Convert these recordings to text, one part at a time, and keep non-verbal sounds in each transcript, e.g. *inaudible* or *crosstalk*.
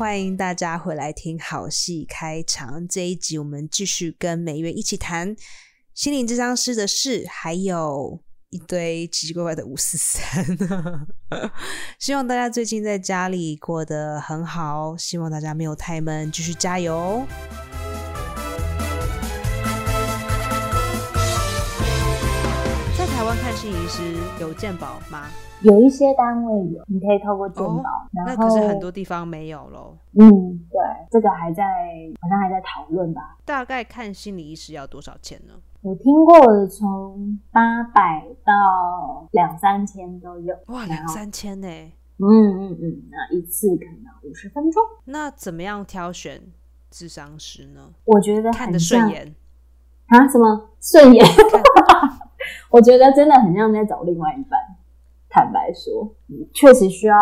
欢迎大家回来听好戏开场。这一集我们继续跟美月一起谈心灵智商师的事，还有一堆奇奇怪怪的五四三。*laughs* 希望大家最近在家里过得很好，希望大家没有太闷，继续加油。湾看心理师有健保吗？有一些单位有，你可以透过健保，然后那可是很多地方没有咯。嗯，对，这个还在好像还在讨论吧。大概看心理医师要多少钱呢？我听过的从八百到两三千都有。哇，两三千呢、嗯嗯嗯，那一次可能五十分钟。那怎么样挑选智商师呢？我觉得看得很像顺眼，啊？什么顺眼？我觉得真的很像在找另外一半。坦白说，你确实需要，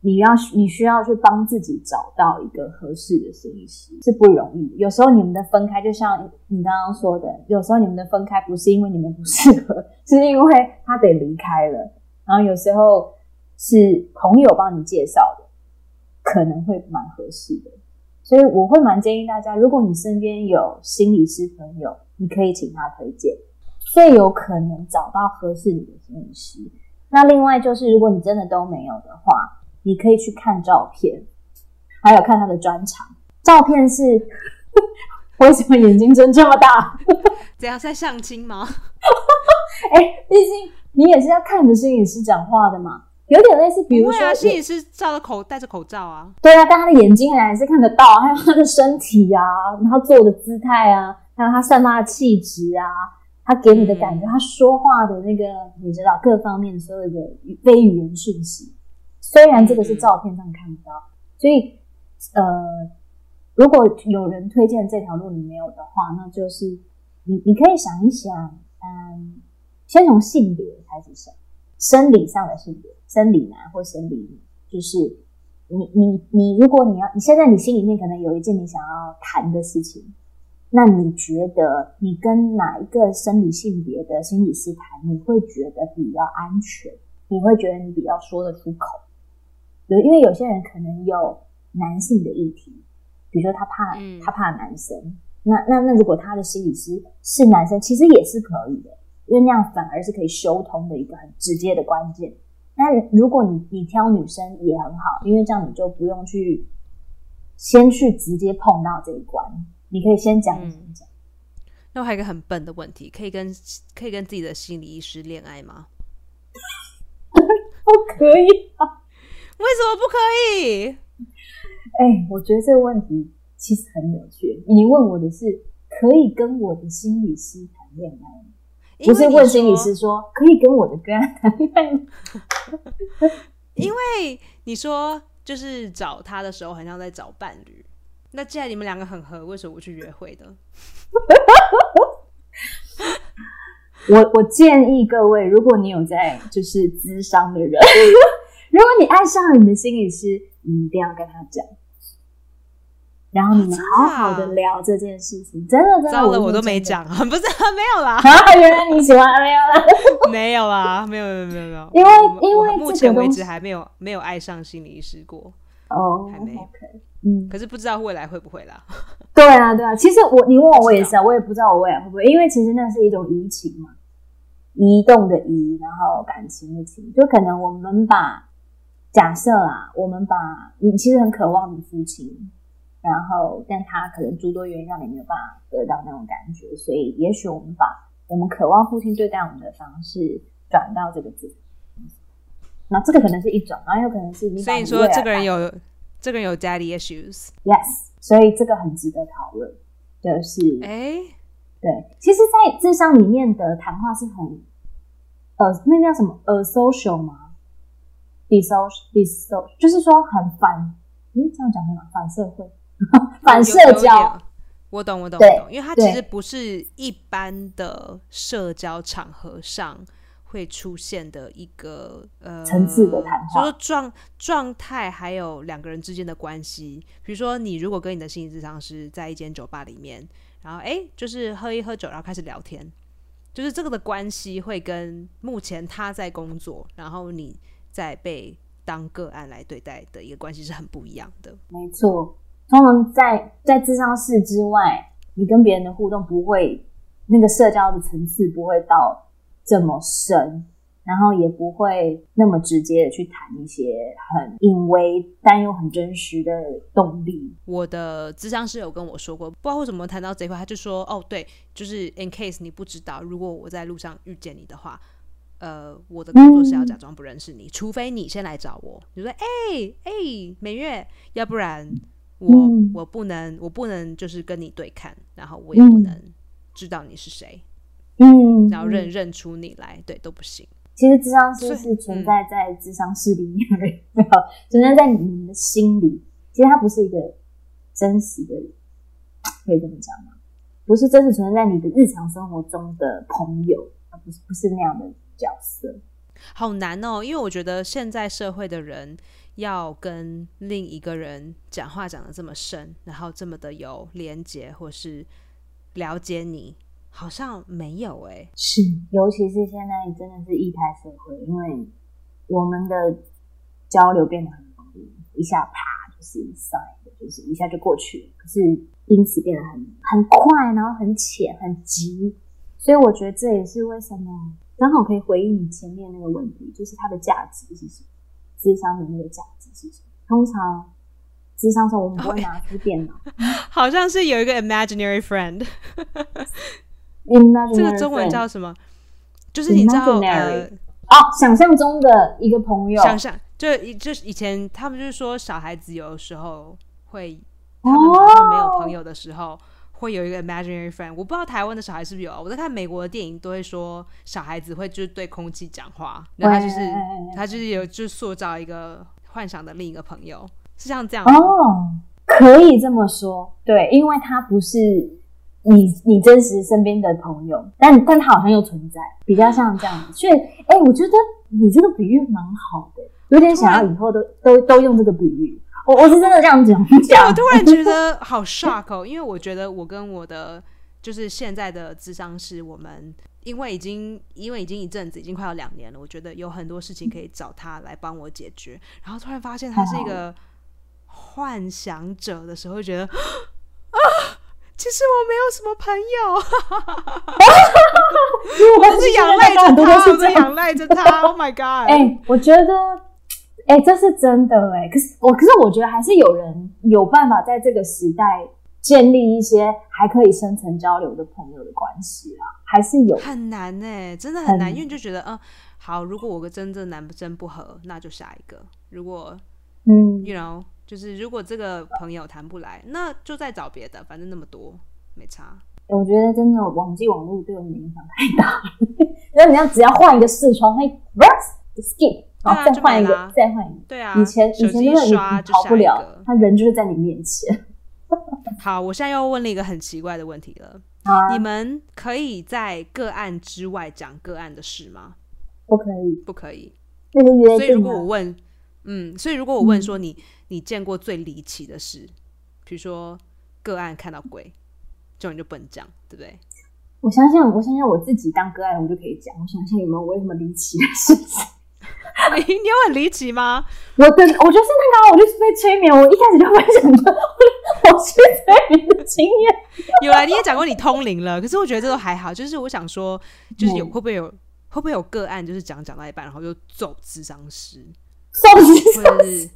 你要你需要去帮自己找到一个合适的心理师，是不容易。有时候你们的分开，就像你刚刚说的，有时候你们的分开不是因为你们不适合，是因为他得离开了。然后有时候是朋友帮你介绍的，可能会蛮合适的。所以我会蛮建议大家，如果你身边有心理师朋友，你可以请他推荐，最有可能找到合适你的心理师。那另外就是，如果你真的都没有的话，你可以去看照片，还有看他的专场。照片是 *laughs* 为什么眼睛睁这么大？*laughs* 怎样在相亲吗？*laughs* 哎、毕竟你也是要看着心理师讲话的嘛，有点类似，比如说不会啊，心理师罩着口戴着口罩啊。对啊，但他的眼睛还是看得到，还有他的身体啊，然后坐的姿态啊，还有他散发的气质啊，他给你的感觉，嗯。他说话的那个，你知道各方面所有的语非语言讯息，虽然这个是照片上看不到，所以呃，如果有人推荐这条路你没有的话，那就是你你可以想一想，嗯，先从性别开始想，生理上的性别，生理男或生理女，就是你你你，如果你要，你现在你心里面可能有一件你想要谈的事情，那你觉得你跟哪一个生理性别的心理师谈，你会觉得比较安全？你会觉得你比较说得出口？对，因为有些人可能有男性的议题，比如说他怕、嗯他怕男生，那那那如果他的心理师是男生，其实也是可以的，因为那样反而是可以修通的一个很直接的关键。那如果你你挑女生也很好，因为这样你就不用去先去直接碰到这一关，你可以先讲一讲讲。那我还有一个很笨的问题，可以跟可以跟自己的心理医师恋爱吗？*laughs* 不可以啊！为什么不可以？哎、我觉得这个问题其实很有趣。你问我的是可以跟我的心理师谈恋爱吗？不是问心理说师说可以跟我的个案谈恋爱吗？*laughs* 因为你说就是找他的时候，很像在找伴侣。那既然你们两个很合，为什么不去约会的？*laughs* 我我建议各位，如果你有在就是咨商的人，如果你爱上了你的心理师，你一定要跟他讲，然后你们好啊好的聊这件事情。真的真的，糟了，我都没讲，不是没有啦，啊！原来你喜欢没有啦？没有啦，*laughs* 没有没有没有没有，因为因为目前为止还没有没有爱上心理医师过，哦还没嗯，可是不知道未来会不会啦。*laughs* 对啊，对啊。其实我你问我，我也是啊，我也不知道我未来会不会，因为其实那是一种移情嘛，移动的移，然后感情的情，就可能我们把假设啊，我们把你其实很渴望你父亲，然后但他可能诸多原因让你没有办法得到那种感觉，所以也许我们把我们渴望父亲对待我们的方式转到这个字。那这个可能是一种，然后有可能是所以说这个人有这个人有 daddy issues，yes，所以这个很值得讨论，就是哎、对，其实，在智商里面的谈话是很，呃，那叫什么？呃，social 吗？disocial，disocial，就是说很反，嗯，这样讲对吗？反社会，*laughs* 反社交，我懂，我懂，对我懂，因为它其对实不是一般的社交场合上会出现的一个呃层次的谈话就是状状态，还有两个人之间的关系。比如说，你如果跟你的心理智商师在一间酒吧里面，然后哎，就是喝一喝酒，然后开始聊天，就是这个的关系会跟目前他在工作，然后你在被当个案来对待的一个关系是很不一样的。没错，通常在在智商室之外，你跟别人的互动不会那个社交的层次不会到这么深。然后也不会那么直接的去谈一些很隐微但又很真实的动力。我的智商师有跟我说过，不知道为什么谈到这块，他就说：“哦，对，就是 in case 你不知道，如果我在路上遇见你的话，呃，我的工作是要假装不认识你，除非你先来找我，你说，哎哎，美月，要不然我我不能，我不能就是跟你对看，然后我也不能知道你是谁，嗯，然后认认出你来，对，都不行。”其实智商师是存在在智商室里面而已，*laughs* 存在在你们的心里。其实它不是一个真实的，可以这么讲吗？不是真实存在在你的日常生活中的朋友，不是不是那样的角色。好难哦，因为我觉得现在社会的人要跟另一个人讲话讲的这么深，然后这么的有连接，或是了解你。好像没有哎，是，尤其是现在真的是一胎社会，因为我们的交流变得很容易，一下啪就是一塞，就是一下就过去了。可是因此变得很很快，然后很浅，很急。所以我觉得这也是为什么刚好可以回应你前面那个问题，就是它的价值是什么？智商的那个价值是什么？通常智商时候我们不会拿出电脑，*laughs* *laughs* *laughs* 好像是有一个 imaginary friend。这个中文叫什么？就是你知道呃，哦，想象中的一个朋友，想象就就以前他们就是说小孩子有时候会，他们好像没有朋友的时候，会有一个 imaginary friend。我不知道台湾的小孩是不是有，我在看美国的电影都会说小孩子会就是对空气讲话，然后他就是他就是有就塑造一个幻想的另一个朋友，是像这样哦，可以这么说，对，因为他不是。你你真实身边的朋友，但但他好像又存在，比较像这样子。所以，哎，我觉得你这个比喻蛮好的，有点想要以后都都都用这个比喻。我我是真的这样讲。*laughs* 我突然觉 *laughs* 得好 shock 哦，因为我觉得我跟我的就是现在的智商是，我们因为已经因为已经一阵子，已经快要两年了，我觉得有很多事情可以找他来帮我解决。然后突然发现他是一个幻想者的时候，觉得啊。其实我没有什么朋友，*laughs* 我都是仰赖着他，我是仰赖着他。Oh my god！哎，我觉得，哎，这是真的哎。可是我，可是我觉得还是有人有办法在这个时代建立一些还可以深层交流的朋友的关系啊，还是有很难哎，真的很难，因为就觉得，嗯，好，如果我跟真正男真不合，那就下一个。如果，嗯，you know。就是如果这个朋友谈不来，那就再找别的，反正那么多没差。我觉得真的网际网络对我们影响太大了，*laughs* 因为你要只要换一个视窗，会 skip，然后再换一个，再换一个。对啊，以前以前真的你逃不了，他人就是在你面前。*laughs* 好，我现在又问了一个很奇怪的问题了：你们可以在个案之外讲个案的事吗？不可以，不可以。所以如果我问，嗯，所以如果我问说你。你见过最离奇的事，比如说个案看到鬼，这种就不能讲，对不对？我想想，我想想，我自己当个案，我就可以讲。我想想有没有我有什么离奇的事情？*laughs* 你你有很离奇吗？我跟我就是那个，我就是被催眠。我一开始就分享着我是催眠的经验。有啊，你也讲过你通灵了，可是我觉得这都还好。就是我想说，就是有会不会有会不会有个案，就是讲讲到一半，然后就走智商师。送是，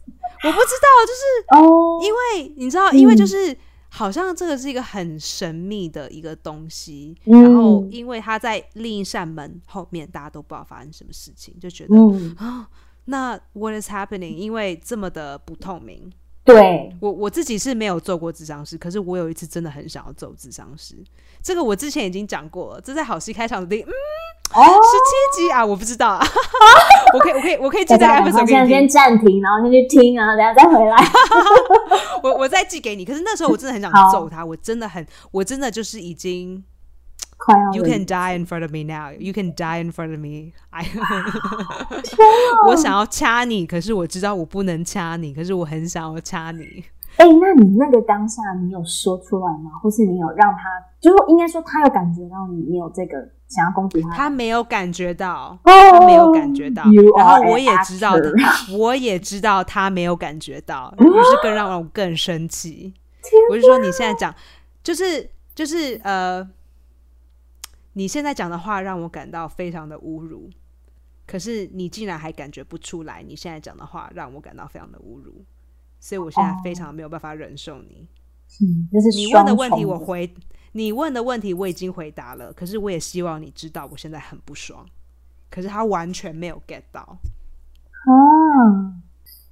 我不知道，就是哦，因为你知道，因为就是好像这个是一个很神秘的一个东西，然后因为他在另一扇门后面，大家都不知道发生什么事情，就觉得啊，那 what is happening？因为这么的不透明。对我我自己是没有做过智商师，可是我有一次真的很想要做智商师。这个我之前已经讲过了，这在好戏开场的第嗯十七集啊，我不知道啊，*laughs* 我可以我可以我可以记在 episode 现在先暂停，然后先去听啊，等下再回来。*laughs* 我我再寄给你，可是那时候我真的很想揍他，我真的很我真的就是已经。You can die in front of me now. You can die in front of me. I *laughs* 我想要掐你，可是我知道我不能掐你，可是我很想要掐你。哎，那你那个当下，你有说出来吗？或是你有让他，就是应该说他有感觉到你，你有这个想要攻击他？他没有感觉到，他没有感觉到。然后我也知道，我也知道他没有感觉到，*gasps* 于是更让我更生气。我就说你现在讲，就是就是呃，你现在讲的话让我感到非常的侮辱。可是你竟然还感觉不出来，你现在讲的话让我感到非常的侮辱，所以我现在非常没有办法忍受你。嗯，是你问的问题我回，你问的问题我已经回答了，可是我也希望你知道我现在很不爽。可是他完全没有 get 到啊，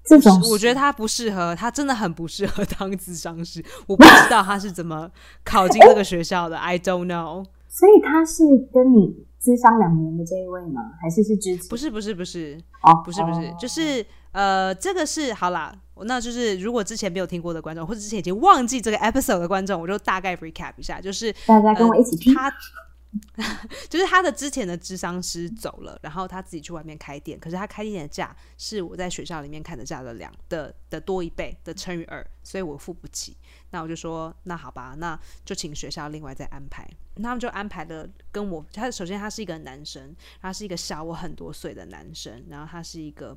这种我觉得他不适合，他真的很不适合 *laughs* 当智商师。我不知道他是怎么考进这个学校的，I don't know。所以他是跟你。咨商两年的这一位吗？还是是之前？不是不是不是哦，不是不是，就是呃，这个是好啦，那就是如果之前没有听过的观众，或者之前已经忘记这个 episode 的观众，我就大概 recap 一下，就是大家跟我一起听他。*laughs* 就是他的之前的智商师走了，然后他自己去外面开店，可是他开店的价是我在学校里面看的价的两的的多一倍的乘以二，所以我付不起。那我就说，那好吧，那就请学校另外再安排。他们就安排了跟我，他首先他是一个男生，他是一个小我很多岁的男生，然后他是一个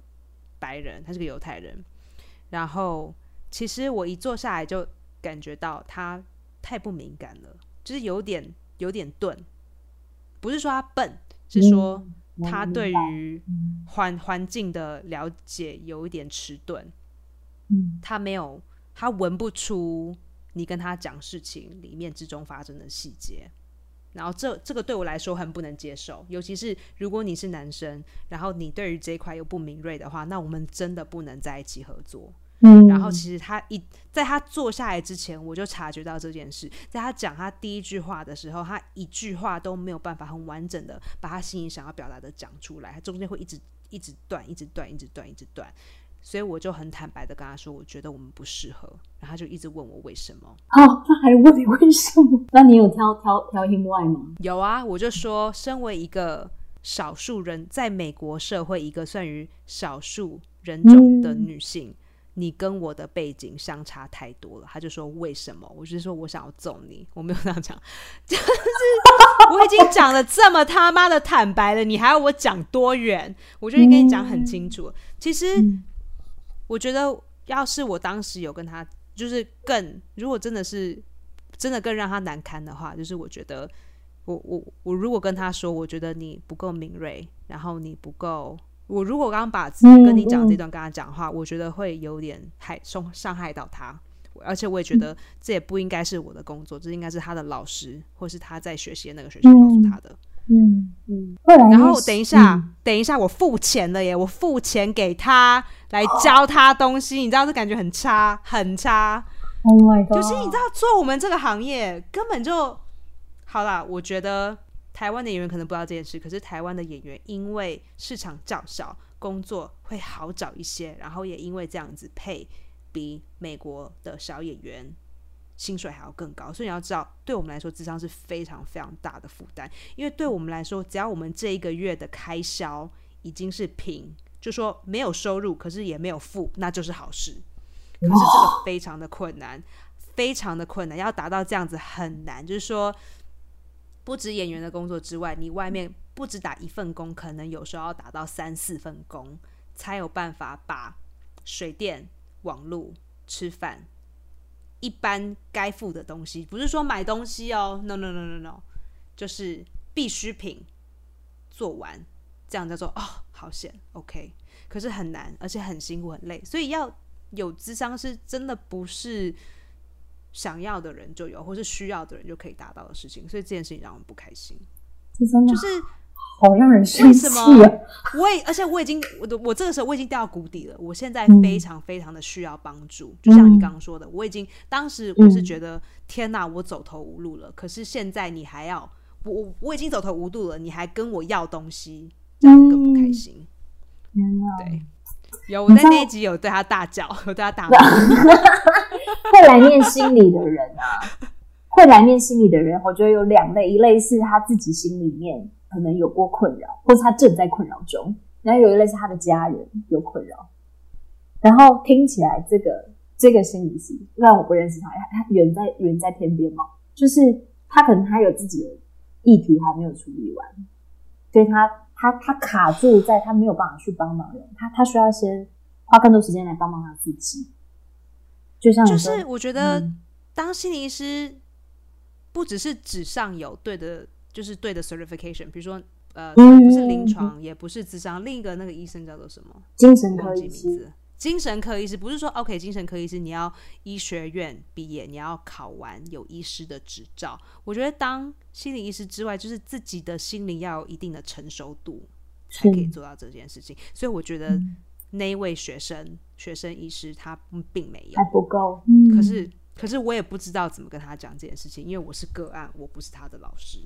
白人，他是个犹太人。然后其实我一坐下来就感觉到他太不敏感了，就是有点有点钝。不是说他笨，是说他对于环环境的了解有一点迟钝。嗯，他没有，他闻不出你跟他讲事情里面之中发生的细节。然后这这个对我来说很不能接受，尤其是如果你是男生，然后你对于这一块又不敏锐的话，那我们真的不能在一起合作。嗯，然后其实他一在他坐下来之前，我就察觉到这件事。在他讲他第一句话的时候，他一句话都没有办法很完整的把他心里想要表达的讲出来，他中间会一直一直断，一直断，一直断，一直断。所以我就很坦白的跟他说，我觉得我们不适合。然后他就一直问我为什么。哦，他还问你为什么？那你有挑挑挑 him 外吗？有啊，我就说，身为一个少数人，在美国社会一个算于少数人种的女性。你跟我的背景相差太多了，他就说为什么？我就说我想要揍你，我没有这样讲，*laughs* 就是我已经讲的这么他妈的坦白了，你还要我讲多远？我就跟你讲很清楚。其实我觉得，要是我当时有跟他，就是更如果真的是真的更让他难堪的话，就是我觉得我我我如果跟他说，我觉得你不够敏锐，然后你不够。我如果刚刚把跟你讲这段跟他讲话，我觉得会有点害伤伤害到他，而且我也觉得这也不应该是我的工作，这应该是他的老师或是他在学习的那个学校告诉他的。嗯嗯。然后等一下，等一下，我付钱了耶！我付钱给他来教他东西，你知道这感觉很差，很差。Oh my god！就是你知道做我们这个行业根本就好啦，我觉得。台湾的演员可能不知道这件事，可是台湾的演员因为市场较小，工作会好找一些，然后也因为这样子配比美国的小演员薪水还要更高，所以你要知道，对我们来说智商是非常非常大的负担。因为对我们来说，只要我们这一个月的开销已经是平，就说没有收入，可是也没有负，那就是好事。可是这个非常的困难，非常的困难，要达到这样子很难，就是说。不止演员的工作之外，你外面不止打一份工，可能有时候要打到三四份工，才有办法把水电、网络、吃饭一般该付的东西，不是说买东西哦，no no no no no，就是必需品做完，这样叫做哦，好险，OK。可是很难，而且很辛苦、很累，所以要有智商是真的不是。想要的人就有，或是需要的人就可以达到的事情，所以这件事情让我们不开心。就是好让人生气啊！我也，而且我已经，我的我这个时候我已经掉到谷底了。我现在非常非常的需要帮助，就像你刚刚说的，我已经当时我是觉得天哪，我走投无路了。可是现在你还要我，我已经走投无路了，你还跟我要东西，这样更不开心。对。有我在那一集有对他大叫，有对他大 *laughs* 骂。*laughs* 会来念心理的人啊，*laughs* 会来念心理的人，我觉得有两类，一类是他自己心里面可能有过困扰，或是他正在困扰中；然后有一类是他的家人有困扰。然后听起来，这个这个心理师，虽然我不认识他，他他远在远在天边嘛，就是他可能他有自己的议题还没有处理完，所以他他他卡住在他没有办法去帮忙人，他他需要先花更多时间来帮忙他自己。就像就是我觉得嗯当心理医师不只是纸上有对的，就是对的 certification，比如说呃，嗯不是临床，也不是智商，另一个那个医生叫做什么？精神科医师。精神科医师不是说 OK，精神科医师你要医学院毕业，你要考完有医师的执照。我觉得当心理医师之外，就是自己的心灵要有一定的成熟度，才可以做到这件事情。所以我觉得嗯那一位学生学生医师他并没有还，不够。嗯可是可是我也不知道怎么跟他讲这件事情，因为我是个案，我不是他的老师。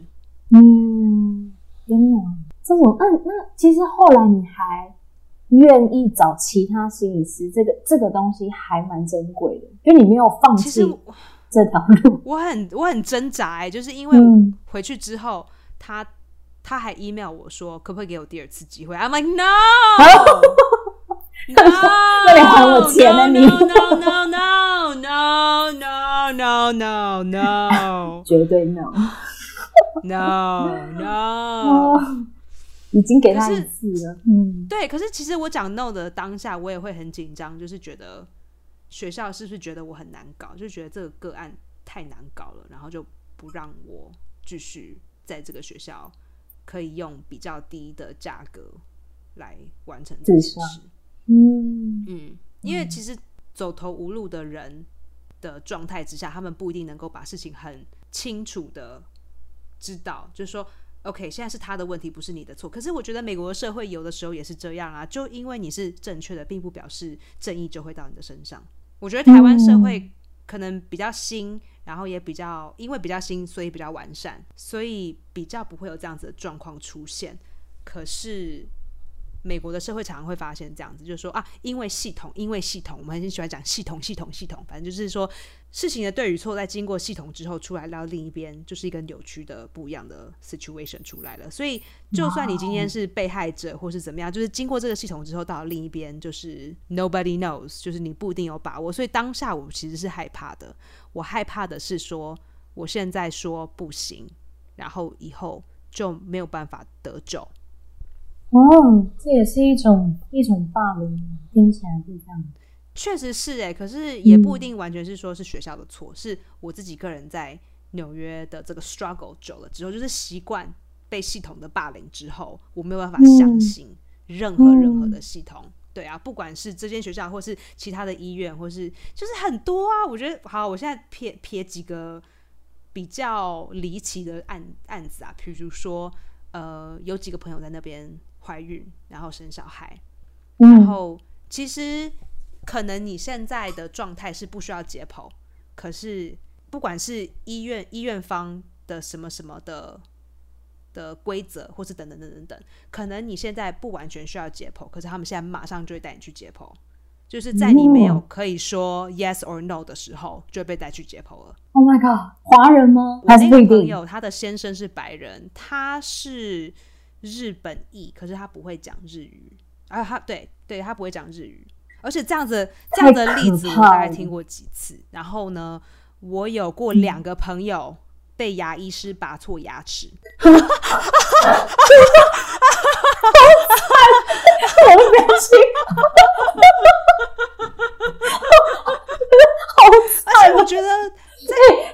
嗯，天哪，这种那那其实后来你还愿意找其他心理师，这个这个东西还蛮珍贵的，就你没有放弃其实这条路。*laughs* 我很我很挣扎、欸，就是因为嗯回去之后，他他还 email 我说可不可以给我第二次机会？I'm like no *laughs* *laughs* *laughs* No, no, no, no, no, no, no, no, no, no，绝对 no，no, no, no，*laughs* 已经给他一次了，嗯，对，可是其实我讲 no 的当下，我也会很紧张，就是觉得学校是不是觉得我很难搞，就觉得这个个案太难搞了，然后就不让我继续在这个学校可以用比较低的价格来完成这件事。嗯，嗯，因为其实走投无路的人的状态之下，他们不一定能够把事情很清楚的知道，就是说。OK，现在是他的问题，不是你的错。可是我觉得美国的社会有的时候也是这样啊，就因为你是正确的，并不表示正义就会到你的身上。我觉得台湾社会可能比较新，然后也比较因为比较新，所以比较完善，所以比较不会有这样子的状况出现。可是美国的社会常常会发现这样子，就是说啊，因为系统，因为系统，我们很喜欢讲系统，系统，系统，反正就是说事情的对与错，在经过系统之后出来到另一边，就是一个扭曲的不一样的 situation 出来了。所以，就算你今天是被害者或是怎么样，就是经过这个系统之后到另一边，就是 nobody knows，就是你不一定有把握。所以当下我其实是害怕的，我害怕的是说，我现在说不行，然后以后就没有办法得救。哦，这也是一种一种霸凌，听起来是这样。确实是哎、可是也不一定完全是说是学校的错，是我自己个人在纽约的这个 struggle 久了之后，就是习惯被系统的霸凌之后，我没有办法相信任何任何的系统。对啊，不管是这间学校，或是其他的医院，或是就是很多啊。我觉得好，我现在撇撇几个比较离奇的案案子啊，比如说呃，有几个朋友在那边怀孕，然后生小孩，然嗯，后其实可能你现在的状态是不需要解剖，可是不管是医院医院方的什么什么的的规则，或是等等等等等，可能你现在不完全需要解剖，可是他们现在马上就会带你去解剖，就是在你没有哦可以说 yes or no 的时候，就会被带去解剖了。Oh my god，华人吗？我？那个朋友，他的先生是白人，他是日本裔，可是他不会讲日语。啊，他对对，他不会讲日语，而且这样子这样的例子我大概听过几次。然后呢，我有过两个朋友被牙医师拔错牙齿，我的表情，*laughs* 好而且我觉得。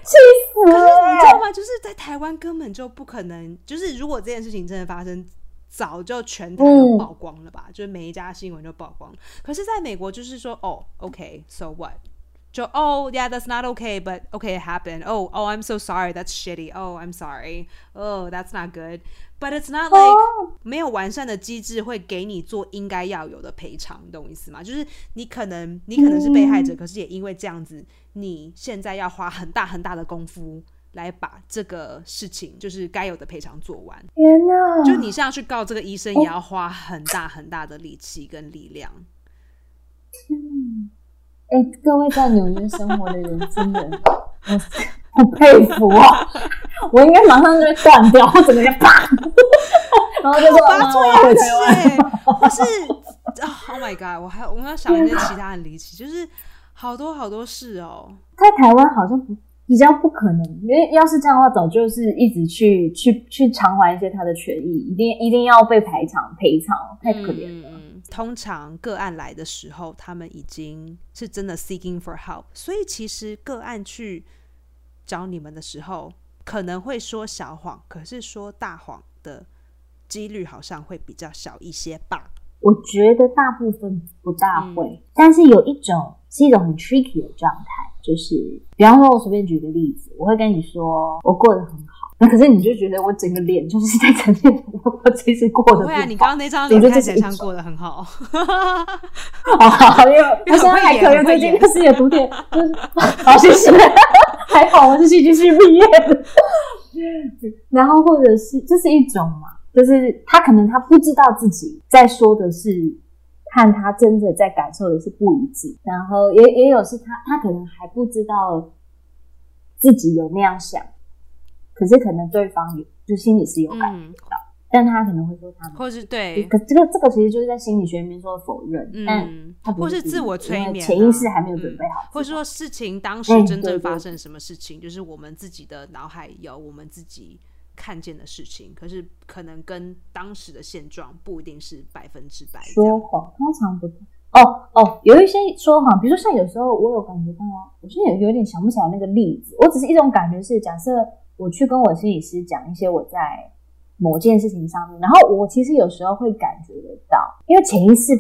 气死可是了！你知道吗？就是在台湾根本就不可能，就是如果这件事情真的发生，早就全台都曝光了吧？就是每一家新闻就曝光。可是在美国，就是说，哦，OK，so、what？就哦、yeah，that's not okay，but okay it happened. Oh, oh, I'm so sorry. That's shitty. Oh, I'm sorry. Oh, that's not good. But it's not like、哦没有完善的机制会给你做应该要有的赔偿，你懂我意思吗？就是你可能你可能是被害者，可是也因为这样子，你现在要花很大很大的功夫来把这个事情，就是该有的赔偿做完。天哪！就你像要去告这个医生，也要花很大很大的力气跟力量。哎、各位在纽约生活的人，真的，我好佩服啊！我应该马上就会断掉，我整个人啪，然后就说拔妈，我要回错牙齿台湾。*laughs* 哎，或是啊，Oh my God！我还我们要想一些其他很离奇，就是好多好多事哦。在台湾好像不比较不可能，因为要是这样的话，早就是一直去去去偿还一些他的权益，一定一定要被赔偿赔偿，太可怜了。嗯，通常个案来的时候，他们已经是真的 seeking for help，所以其实个案去找你们的时候，可能会说小谎，可是说大谎的几率好像会比较小一些吧。我觉得大部分不大会，但是有一种是一种很 tricky 的状态，就是比方说，我随便举个例子，我会跟你说我过得很好，那可是你就觉得我整个脸就是在呈现我其实过得不好。对啊，你刚刚那张脸看起来像过得很好。*laughs* 哦，因为 *laughs* 我现在还可以，最近就是有读点，*laughs* 好谢谢，还好我是戏剧系毕业的。然后或者是这是一种嘛。就是他可能他不知道自己在说的是看他真的在感受的是不一致，然后也也有是他他可能还不知道自己有那样想，可是可能对方有就心里是有感觉到，但他可能会说他，或是对，可这个这个其实就是在心理学里面说的否认，嗯，他或是自我催眠，潜意识还没有准备好，或者说事情当时真正发生什么事情，就是我们自己的脑海有我们自己。看见的事情，可是可能跟当时的现状不一定是百分之百。说谎通常不哦哦，有一些说谎，比如说像有时候我有感觉到，我现在有有点想不起来那个例子。我只是一种感觉是，假设我去跟我心理师讲一些我在某件事情上面，然后我其实有时候会感觉得到，因为潜意识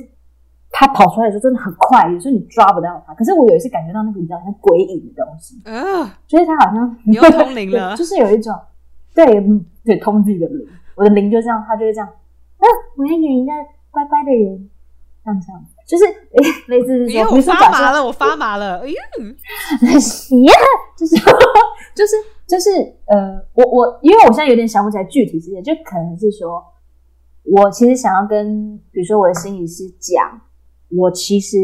它跑出来的时候真的很快，有时候你抓不到它。可是我有一次感觉到那个比较像鬼影的东西，嗯，所以它好像 *laughs* 你又通灵了，*laughs* 就是有一种。对，对，通自己的灵，我的灵就这样，他就会这样。啊，我要演一个乖乖的人，这样这样，就是 *laughs* 类似是说，我发麻了，我发麻了，哎呀，呀，就是就是就是呃，我我因为我现在有点想不起来具体事件，就可能是说，我其实想要跟比如说我的心理师讲，我其实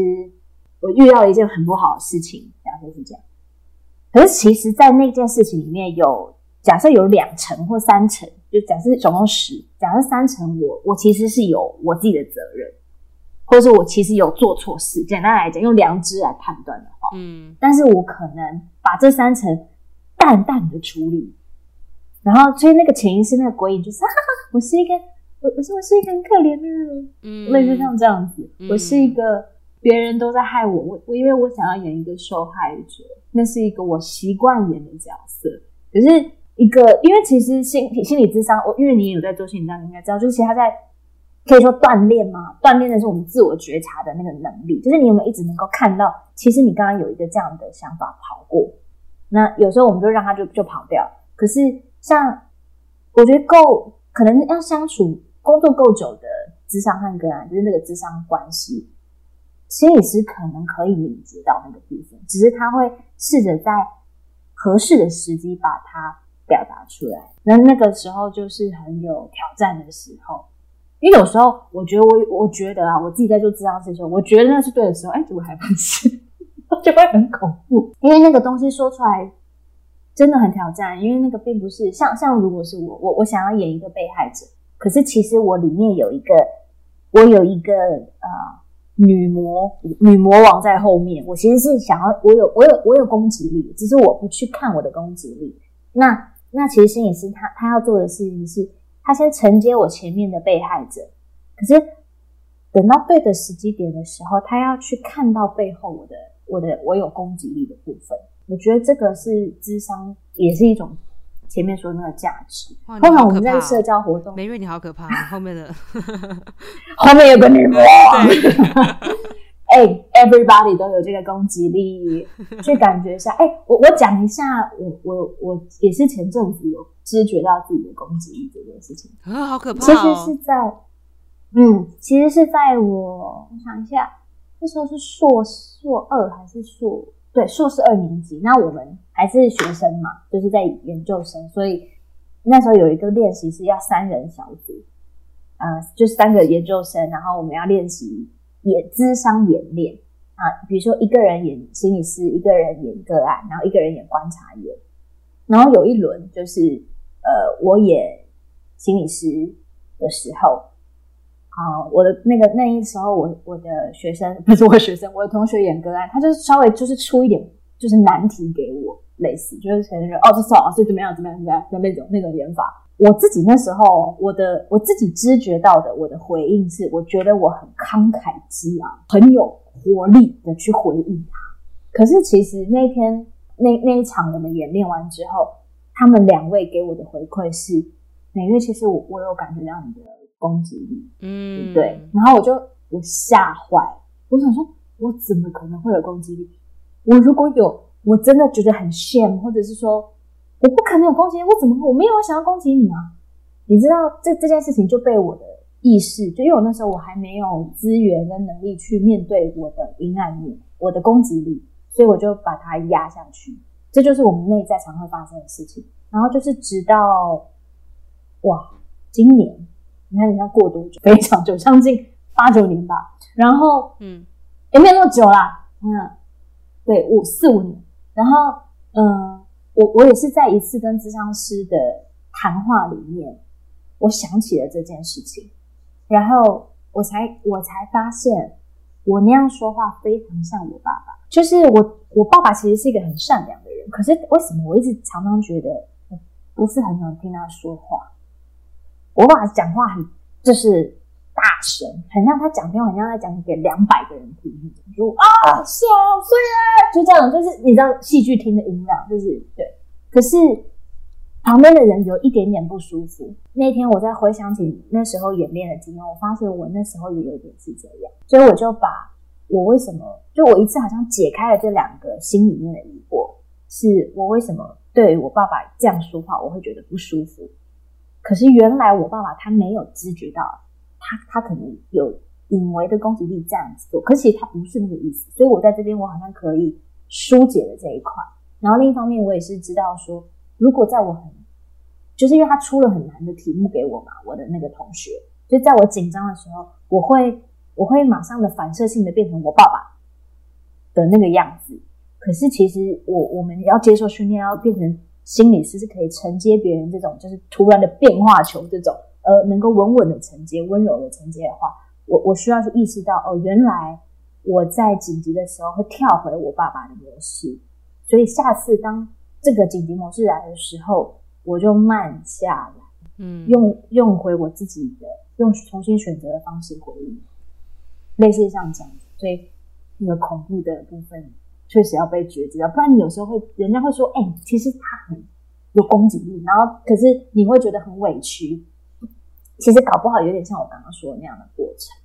我遇到了一件很不好的事情，假设是这样，可是其实，在那件事情里面有。假设有两成或三成，就假设总共十，假设三成，我我其实是有我自己的责任，或者是我其实有做错事。简单来讲，用良知来判断的话，嗯，但是我可能把这三层淡淡的处理，然后所以那个潜意识那个鬼影就是，哈哈，我是一个，我我是我是一个很可怜的人，嗯，类似像这样子，我是一个别人都在害我，我我因为我想要演一个受害者，那是一个我习惯演的角色，可是。一个，因为其实心心理智商，我因为你也有在做心理智应该知道，就是其实他在可以说锻炼嘛，锻炼的是我们自我觉察的那个能力，就是你有没有一直能够看到，其实你刚刚有一个这样的想法跑过，那有时候我们就让他就就跑掉。可是像我觉得够，可能要相处工作够久的智商和个案，就是那个智商关系，心理师可能可以理解到那个部分，只是他会试着在合适的时机把它。表达出来，那那个时候就是很有挑战的时候，因为有时候我觉得我我觉得啊，我自己在做治疗的时候，我觉得那是对的时候，哎，怎么还不是，*laughs* 就会很恐怖，因为那个东西说出来真的很挑战，因为那个并不是像像如果是我我我想要演一个被害者，可是其实我里面有一个我有一个呃女魔女魔王在后面，我其实是想要我有我有我有攻击力，只是我不去看我的攻击力，那。那其实心理师他他要做的事情是，他先承接我前面的被害者，可是等到对的时机点的时候，他要去看到背后我的我的我有攻击力的部分。我觉得这个是智商，也是一种前面说的那个价值。通常我们在社交活动，梅瑞你好可怕，后面的 *laughs* 后面有个女 *laughs* 魔。*laughs* 哎，everybody 都有这个攻击力，去感觉一下。哎，我我讲一下，我我我也是前阵子有知觉到自己的攻击力这件事情啊，好可怕！其实是在，嗯，其实是在我我想一下，那时候是硕硕二还是硕对硕士二年级？那我们还是学生嘛，就是在研究生，所以那时候有一个练习是要三人小组，呃，就三个研究生，然后我们要练习。演智商演练啊，比如说一个人演心理师，一个人演个案，然后一个人演观察员，然后有一轮就是呃，我演心理师的时候，好，我的那个那一时候，我我的学生不是我的学生，我的同学演歌案，他就是稍微就是出一点就是难题给我，类似就是可能说哦，这是老师怎么样怎么样怎么样的那种那种演法。我自己那时候，我的我自己知觉到的，我的回应是，我觉得我很慷慨激昂，很有活力的去回应他。可是其实那天那那一场我们演练完之后，他们两位给我的回馈是，美月，其实我我有感觉到你的攻击力，嗯，对。然后我就我吓坏，我想说，我怎么可能会有攻击力？我如果有，我真的觉得很羡慕，或者是说。我不可能有攻击，我怎么会？我没有想要攻击你啊！你知道这这件事情就被我的意识，就因为我那时候我还没有资源跟能力去面对我的阴暗面，我的攻击力，所以我就把它压下去。这就是我们内在常会发生的事情。然后就是直到哇，今年你看人家过多久？*laughs* 非常久，将近八九年吧。然后嗯，也没有那么久啦，嗯，对，五四五年。然后嗯。我我也是在一次跟咨商师的谈话里面，我想起了这件事情，然后我才我才发现，我那样说话非常像我爸爸。就是我我爸爸其实是一个很善良的人，可是为什么我一直常常觉得不是很想听他说话？我爸爸讲话很就是。大声，很像他讲电话，很像在讲给两百个人听那种，就啊，是啊，所以就这样，就是你知道戏剧厅的音量，就是对。可是旁边的人有一点点不舒服。那天我在回想起那时候演练的经验，我发现我那时候也有点是这样，所以我就把我为什么就我一次好像解开了这两个心里面的疑惑，是我为什么对我爸爸这样说话我会觉得不舒服？可是原来我爸爸他没有知觉到。他他可能有隐微的攻击力这样子做，可是他不是那个意思，所以我在这边我好像可以疏解了这一块。然后另一方面，我也是知道说，如果在我很，就是因为他出了很难的题目给我嘛，我的那个同学，就在我紧张的时候，我会我会马上的反射性的变成我爸爸的那个样子。可是其实我我们要接受训练，要变成心理师是可以承接别人这种就是突然的变化球这种。呃，能够稳稳的承接、温柔的承接的话，我我需要去意识到，哦，原来我在紧急的时候会跳回我爸爸的模式，所以下次当这个紧急模式来的时候，我就慢下来，嗯，用用回我自己的，用重新选择的方式回应，类似像这样子，所以那个恐怖的部分确实要被觉知到，不然你有时候会，人家会说，哎，其实他很有攻击力，然后可是你会觉得很委屈。其实搞不好有点像我刚刚说的那样的过程。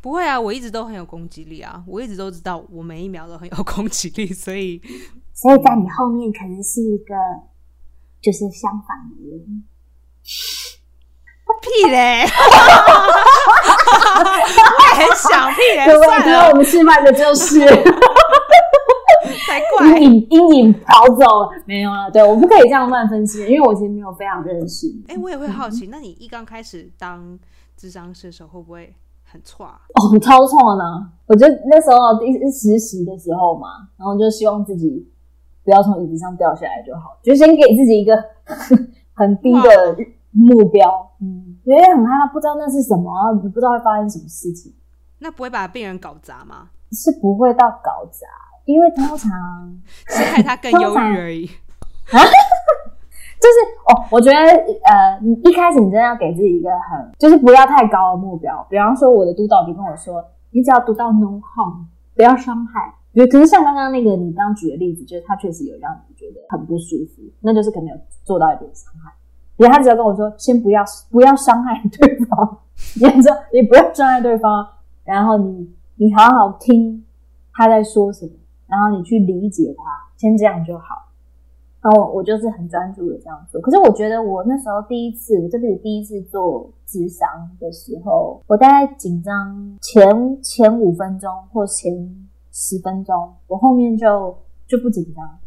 不会啊，我一直都很有攻击力啊，我一直都知道我每一秒都很有攻击力，所以所以在你后面可能是一个就是相反的人。屁嘞！*laughs* 我很想屁嘞，算了，我们吃饭的就是。阴影阴影跑走了，没有了。对我不可以这样乱分析，因为我其实没有非常认识。哎，我也会好奇，那你一刚开始当智商师的时候，会不会很错？哦，超错呢！我觉得那时候第一实习的时候嘛，然后就希望自己不要从椅子上掉下来就好，就先给自己一个 *laughs* 很低的目标。嗯，因为很害怕，不知道那是什么，不知道会发生什么事情。那不会把病人搞砸吗？是不会到搞砸。因为通常是害他更忧郁而已啊，*laughs* 就是哦，我觉得呃，你一开始你真的要给自己一个很，就是不要太高的目标。比方说，我的督导就跟我说，你只要读到 no harm，不要伤害。可是像刚刚那个你刚举的例子，就是他确实有让你觉得很不舒服，那就是可能有做到一点伤害。然后他只要跟我说，先不要不要伤害对方，你说你不要伤害对方，然后你你好好听他在说什么。然后你去理解他，先这样就好。然后我就是很专注的这样做。可是我觉得我那时候第一次，我这辈子第一次做智商的时候，我大概紧张前前五分钟或前十分钟，我后面就就不紧张。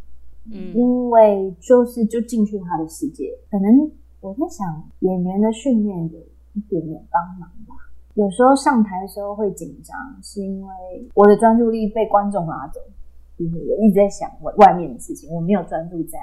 嗯，因为就是就进去他的世界。可能我在想，演员的训练有一点点帮忙吧。有时候上台的时候会紧张，是因为我的专注力被观众拉走。我一直在想我外面的事情，我没有专注在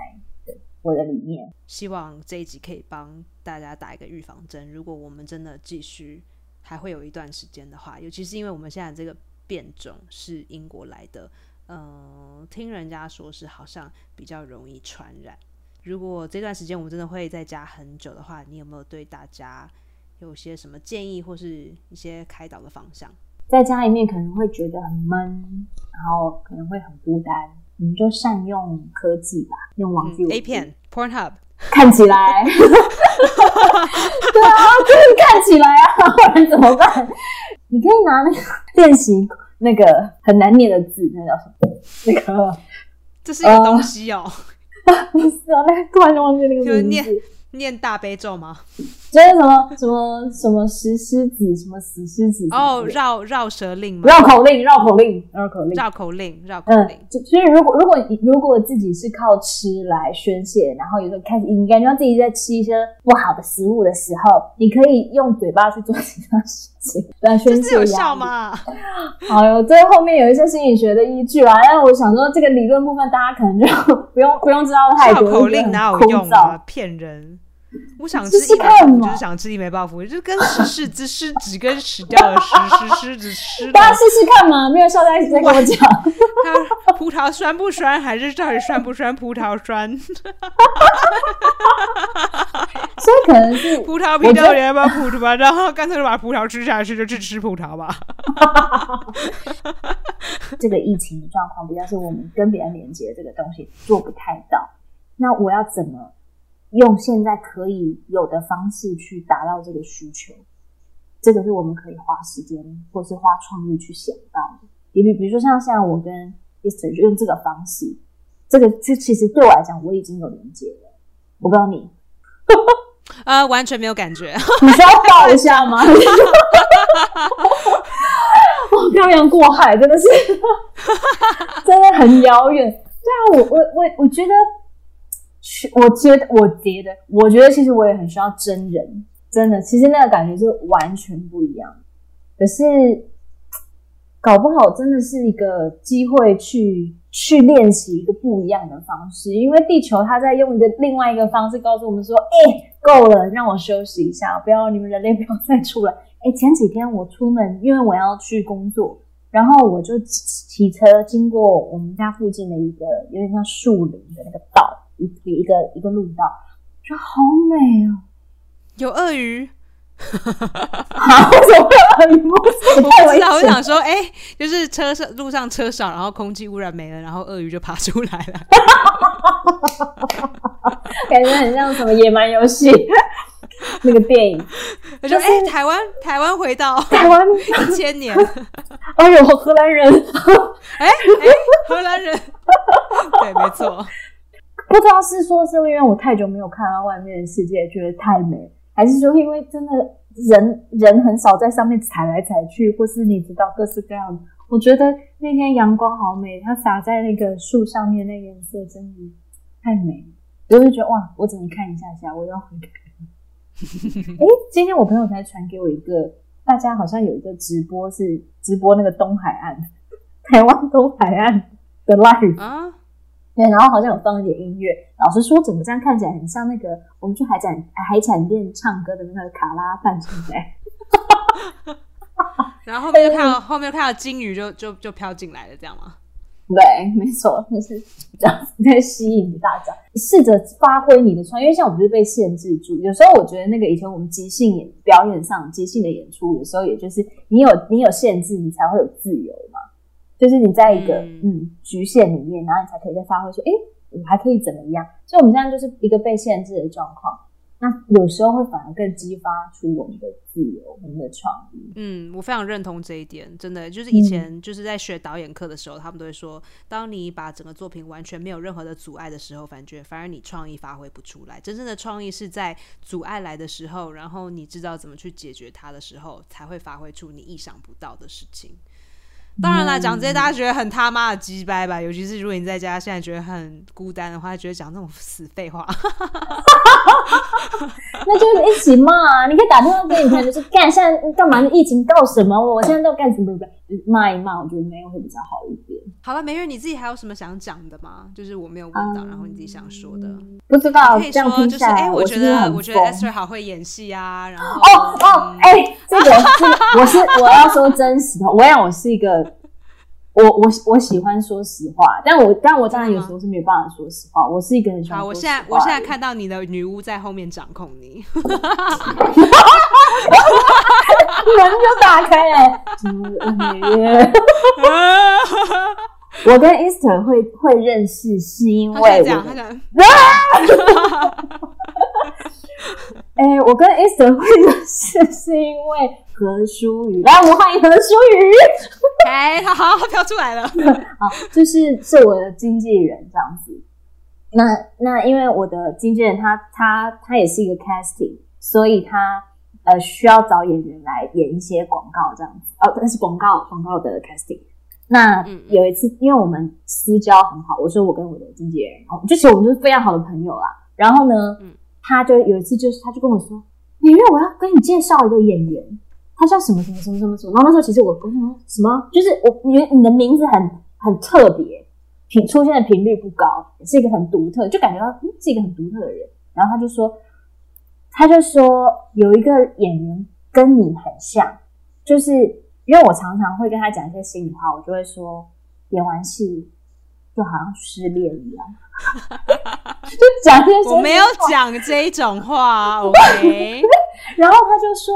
我的里面。希望这一集可以帮大家打一个预防针。如果我们真的继续还会有一段时间的话，尤其是因为我们现在这个变种是英国来的，嗯，听人家说是好像比较容易传染。如果这段时间我们真的会在家很久的话，你有没有对大家有些什么建议或是一些开导的方向？在家里面可能会觉得很闷，然后可能会很孤单，我们就善用科技吧，用网际 A 片 Pornhub 看起来，对啊，就是看起来啊，不然怎么办？你可以拿那个练习那个很难念的字，那叫什么？那个这是一个东西哦。*laughs* 不是啊，那突然就忘记那个名字。念大悲咒吗？就是什么什么什么石狮子，什么死狮子哦，绕绕舌令吗？绕口令，绕口令，绕口令，绕口令，绕口令。就所以，如果如果如果自己是靠吃来宣泄，然后有时候开始你感觉到自己在吃一些不好的食物的时候，你可以用嘴巴去做其他事情来宣泄压力。*laughs* 哎呦，这后面有一些心理学的依据啦。但是我想说，这个理论部分大家可能就不用不用知道太多。绕口令哪有用啊？骗人。我想吃一枚我就是想吃一枚爆福，就是跟石狮子狮子跟死掉的石狮狮子吃。大家试试看嘛，没有笑在一起再跟我讲。*laughs* 葡萄酸不酸，还是到底酸不酸？葡萄酸。*laughs* 所以可能是葡萄皮掉连把葡萄吧，然后干脆就把葡萄吃下去，就去吃葡萄吧。*laughs* 这个疫情的状况比较是我们跟别人连接这个东西做不太到，那我要怎么？用现在可以有的方式去达到这个需求，这个是我们可以花时间或是花创意去想到的。比比比如说像现在我跟 Esther 就用这个方式，这个这其实对我来讲我已经有连接了。我不知道你，*laughs* 呃，完全没有感觉。*laughs* 你需要抱一下吗？*laughs* 漂洋过海真的是，真的很遥远。对啊，我我我我觉得。我觉得，我觉得，我觉得，其实我也很需要真人，真的，其实那个感觉是完全不一样。可是，搞不好真的是一个机会去去练习一个不一样的方式，因为地球它在用一个另外一个方式告诉我们说：“哎，够了，让我休息一下，不要你们人类不要 *laughs* 再出来。”哎，前几天我出门，因为我要去工作，然后我就骑车经过我们家附近的一个有点像树林的那个道。一一个一个路道，觉得好美哦！有鳄鱼，好，有鳄鱼，我不知道。我想说，哎，就是车上路上车少，然后空气污染没了，然后鳄鱼就爬出来了，*laughs* 感觉很像什么野蛮游戏那个电影。我说哎，台湾，台湾回到台湾一千年，哎 *laughs* 呦，荷兰人，哎哎，荷兰人，*laughs* 对，没错。不知道是说是因为我太久没有看到外面的世界，觉得太美，还是说因为真的人人很少在上面踩来踩去，或是你知道各式各样的。我觉得那天阳光好美，它洒在那个树上面，那颜色真的太美。我就觉得哇，我只能看一下下，我要回看。哎，*laughs* 今天我朋友才传给我一个，大家好像有一个直播是直播那个东海岸，*laughs* 台湾东海岸的 live 啊。对，然后好像有放一点音乐。老实说，怎么这样看起来很像那个我们去海产海产店唱歌的那个卡拉伴唱在。*laughs* 然后 *laughs* 后面就看到后面看到金鱼就就就飘进来了，这样吗？对，没错，就是这样子在吸引大家，试着发挥你的创意。因为像我们就是被限制住，有时候我觉得那个以前我们即兴演表演上即兴的演出，有时候也就是你有你有限制，你才会有自由嘛。就是你在一个嗯局限里面，然后你才可以再发挥说，哎，我还可以怎么样？所以我们现在就是一个被限制的状况。那有时候会反而更激发出我们的自由，我们的创意。嗯，我非常认同这一点，真的就是以前就是在学导演课的时候，他们都会说，当你把整个作品完全没有任何的阻碍的时候，反觉反而你创意发挥不出来。真正的创意是在阻碍来的时候，然后你知道怎么去解决它的时候，才会发挥出你意想不到的事情。当然啦，讲这些大家觉得很他妈的鸡掰吧，尤其是如果你在家现在觉得很孤单的话，觉得讲那种死废话。*laughs* 那就一起骂啊！你可以打电话给你朋友，就是干现在干嘛？疫情告什么？我现在都干什么？骂一骂，我觉得没有会比较好一点。好了，梅月，你自己还有什么想讲的吗？就是我没有问到，然后你自己想说的。不知道，可以说就是哎，我觉得我觉得 Esther 好会演戏啊。然后哦哦，哎，这个是我是我要说真实的，我想我是一个。我我我喜欢说实话，但我但我当然有时候是没有办法说实话。我是一个很喜欢。好，我现在我现在看到你的女巫在后面掌控你，*laughs* *laughs* 门就打开了。*laughs* 我跟 Easter 会会认识，是因为我。*laughs* 哎，我跟 Easter 会认识，是因为。何书宇，来，我们欢迎何书宇。哎，好好，飘出来了。*laughs* 好，就是是我的经纪人这样子。那那因为我的经纪人他他他也是一个 casting，所以他呃需要找演员来演一些广告这样子。哦，但是广告广告的 casting。那有一次，因为我们私交很好，我说我跟我的经纪人，就其实我们就是非常好的朋友啦。然后呢，他就有一次就是他就跟我说：“李月，我要跟你介绍一个演员。”他叫什么什么什么什么什么？然后那时候其实我我说什么，就是我你你的名字很很特别，频出现的频率不高，是一个很独特，就感觉到嗯是一个很独特的人。然后他就说，他就说有一个演员跟你很像，就是因为我常常会跟他讲一些心里话，我就会说演完戏就好像失恋一样，*laughs* 就讲这些。我没有讲这种话，OK。*laughs* 然后他就说。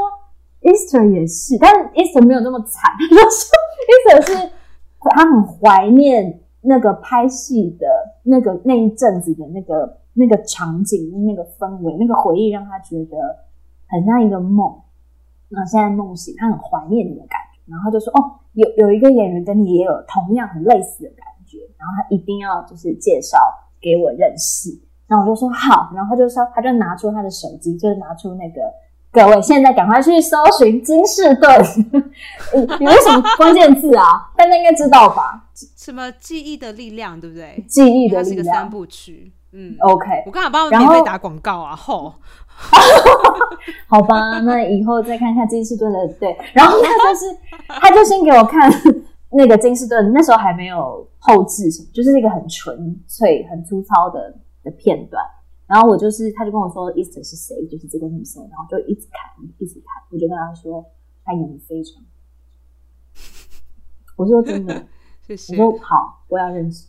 Easter 也是，但是 Easter 没有那么惨。*laughs* 他说 Easter 是他很怀念那个拍戏的那个那一阵子的那个那个场景、那个氛围、那个回忆，让他觉得很像一个梦。那现在梦醒，他很怀念你的感觉。然后就说：“哦，有有一个演员跟你也有同样很类似的感觉，然后他一定要就是介绍给我认识。”然后我就说：“好。”然后他就说：“他就拿出他的手机，就是拿出那个。”各位，现在赶快去搜寻金士顿，有什么关键字啊？大家应该知道吧？什么记忆的力量，对不对？记忆的力量，是个三部曲。嗯，OK。我刚好帮免费打广告啊，吼。*laughs* 好吧，那以后再看看金士顿的。对，然后他就是，他就先给我看那个金士顿，那时候还没有后置什么，就是那个很纯粹、很粗糙的的片段。然后我就是，他就跟我说，Easter 是谁？就是这个女生。然后就一直看，一直看。我就跟他说，她演的非常。我说真的，*laughs* 谢谢。我说好，我要认识。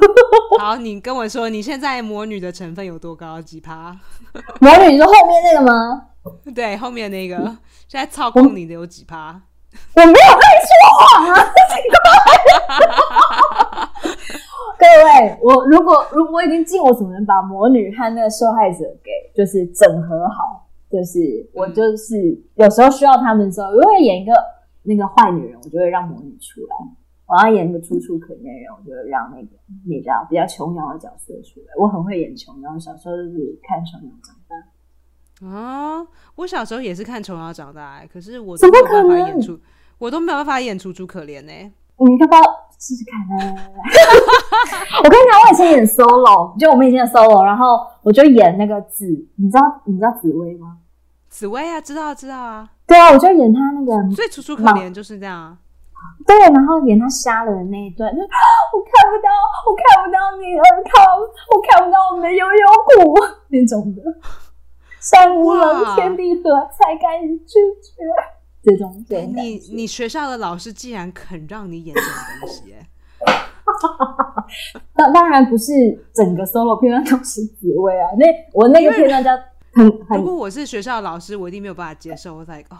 *laughs* 好，你跟我说，你现在魔女的成分有多高？几趴？魔女，你说后面那个吗？*laughs* 对，后面那个，现在操控你的有几趴？我没有在说谎啊！各位，我如果如我已经尽我所能把魔女和那个受害者给就是整合好，就是我就是有时候需要他们的时候，如果演一个那个坏女人，我就会让魔女出来；我要演一个楚楚可怜人，我就会让那个你知道比较琼瑶的角色出来。我很会演琼瑶，小时候就是看琼瑶长大。啊，我小时候也是看琼瑶长大，可是我都没有办法演出，我都没有办法演楚楚可怜呢。你要不要试试看呢？我跟你讲，我以前演 solo，就我们以前的 solo，然后我就演那个紫，你知道你知道紫薇吗？紫薇啊，知道知道啊。对啊，我就演他那个，所以楚楚可怜就是这样。对，然后演他瞎了的那一段，就 *gasps* 我看不到，我看不到你尔康，我看不到我们的悠悠谷那种的。山无棱，天地合，才敢与君绝。这种，你你学校的老师竟然肯让你演这种东西，*laughs* 哎，当当然不是整个 solo 片段都是紫薇啊。那我那个片段叫很很。如果我是学校的老师，我一定没有办法接受。我在哦，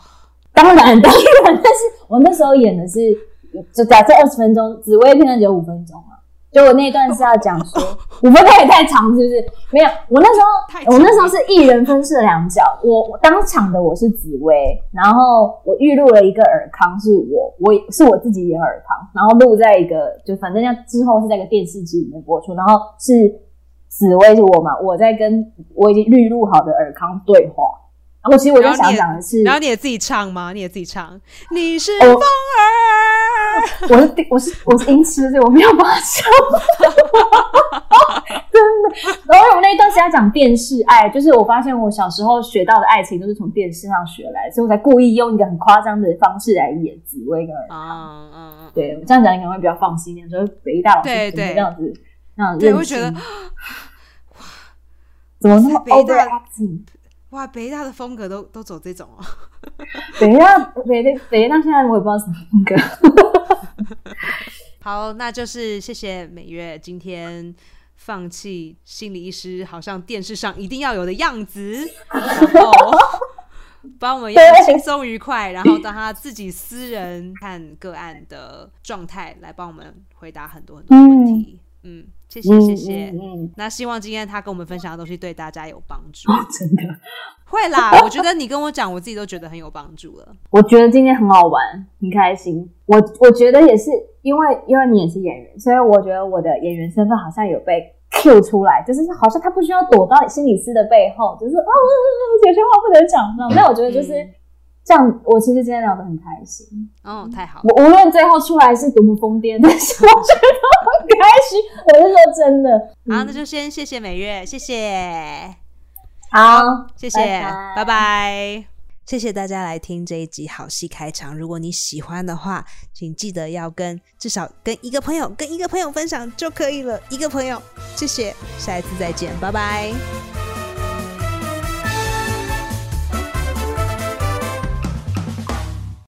当然当然，但是我那时候演的是，就假设二十分钟，紫薇片段只有五分钟啊。就我那段是要讲说，五分钟也太长，是不是？没有，我那时候我那时候是一人分饰两角，我我当场的我是紫薇，然后我预录了一个尔康是我，我是我自己演尔康，然后录在一个就反正要之后是在一个电视机里面播出，然后是紫薇是我嘛，我在跟我已经预录好的尔康对话，然后其实我在想讲的是，然后你也自己唱吗？你也自己唱，你是风儿。*laughs* 我是我是我是音痴，所以我没有办法唱。*laughs* 真的，然后我们那一段时间讲电视爱，就是我发现我小时候学到的爱情都是从电视上学来，所以我才故意用一个很夸张的方式来演紫薇跟尔啊嗯嗯，对，我这样讲你可能会比较放心一点。说北医大老师对对怎么这样子，那样对，认我觉得真 *gasps* 怎么那么北大 overacting？哇，北大的风格都都走这种哦。*laughs* 北大北大北大现在我也不知道什么风格。*laughs* 好，那就是谢谢美月今天放弃心理医师好像电视上一定要有的样子，然后帮我们用轻松愉快，然后当他自己私人看个案的状态来帮我们回答很多很多问题。嗯，谢谢谢谢。嗯嗯那希望今天他跟我们分享的东西对大家有帮助。哦，真的，会啦，*laughs* 我觉得你跟我讲，我自己都觉得很有帮助了。我觉得今天很好玩，很开心。我我觉得也是因为因为你也是演员，所以我觉得我的演员身份好像有被 Q 出来，就是好像他不需要躲到心理师的背后，就是啊有些话不能讲那我觉得就是嗯这样，我其实今天聊得很开心。哦，太好了。我无论最后出来是多么疯癫，但是我觉得很开心。我是说真的。好，那就先谢谢美月，谢谢。好，谢谢，拜拜拜。谢谢大家来听这一集好戏开场。如果你喜欢的话，请记得要跟至少跟一个朋友跟一个朋友分享就可以了。一个朋友，谢谢，下一次再见，拜拜。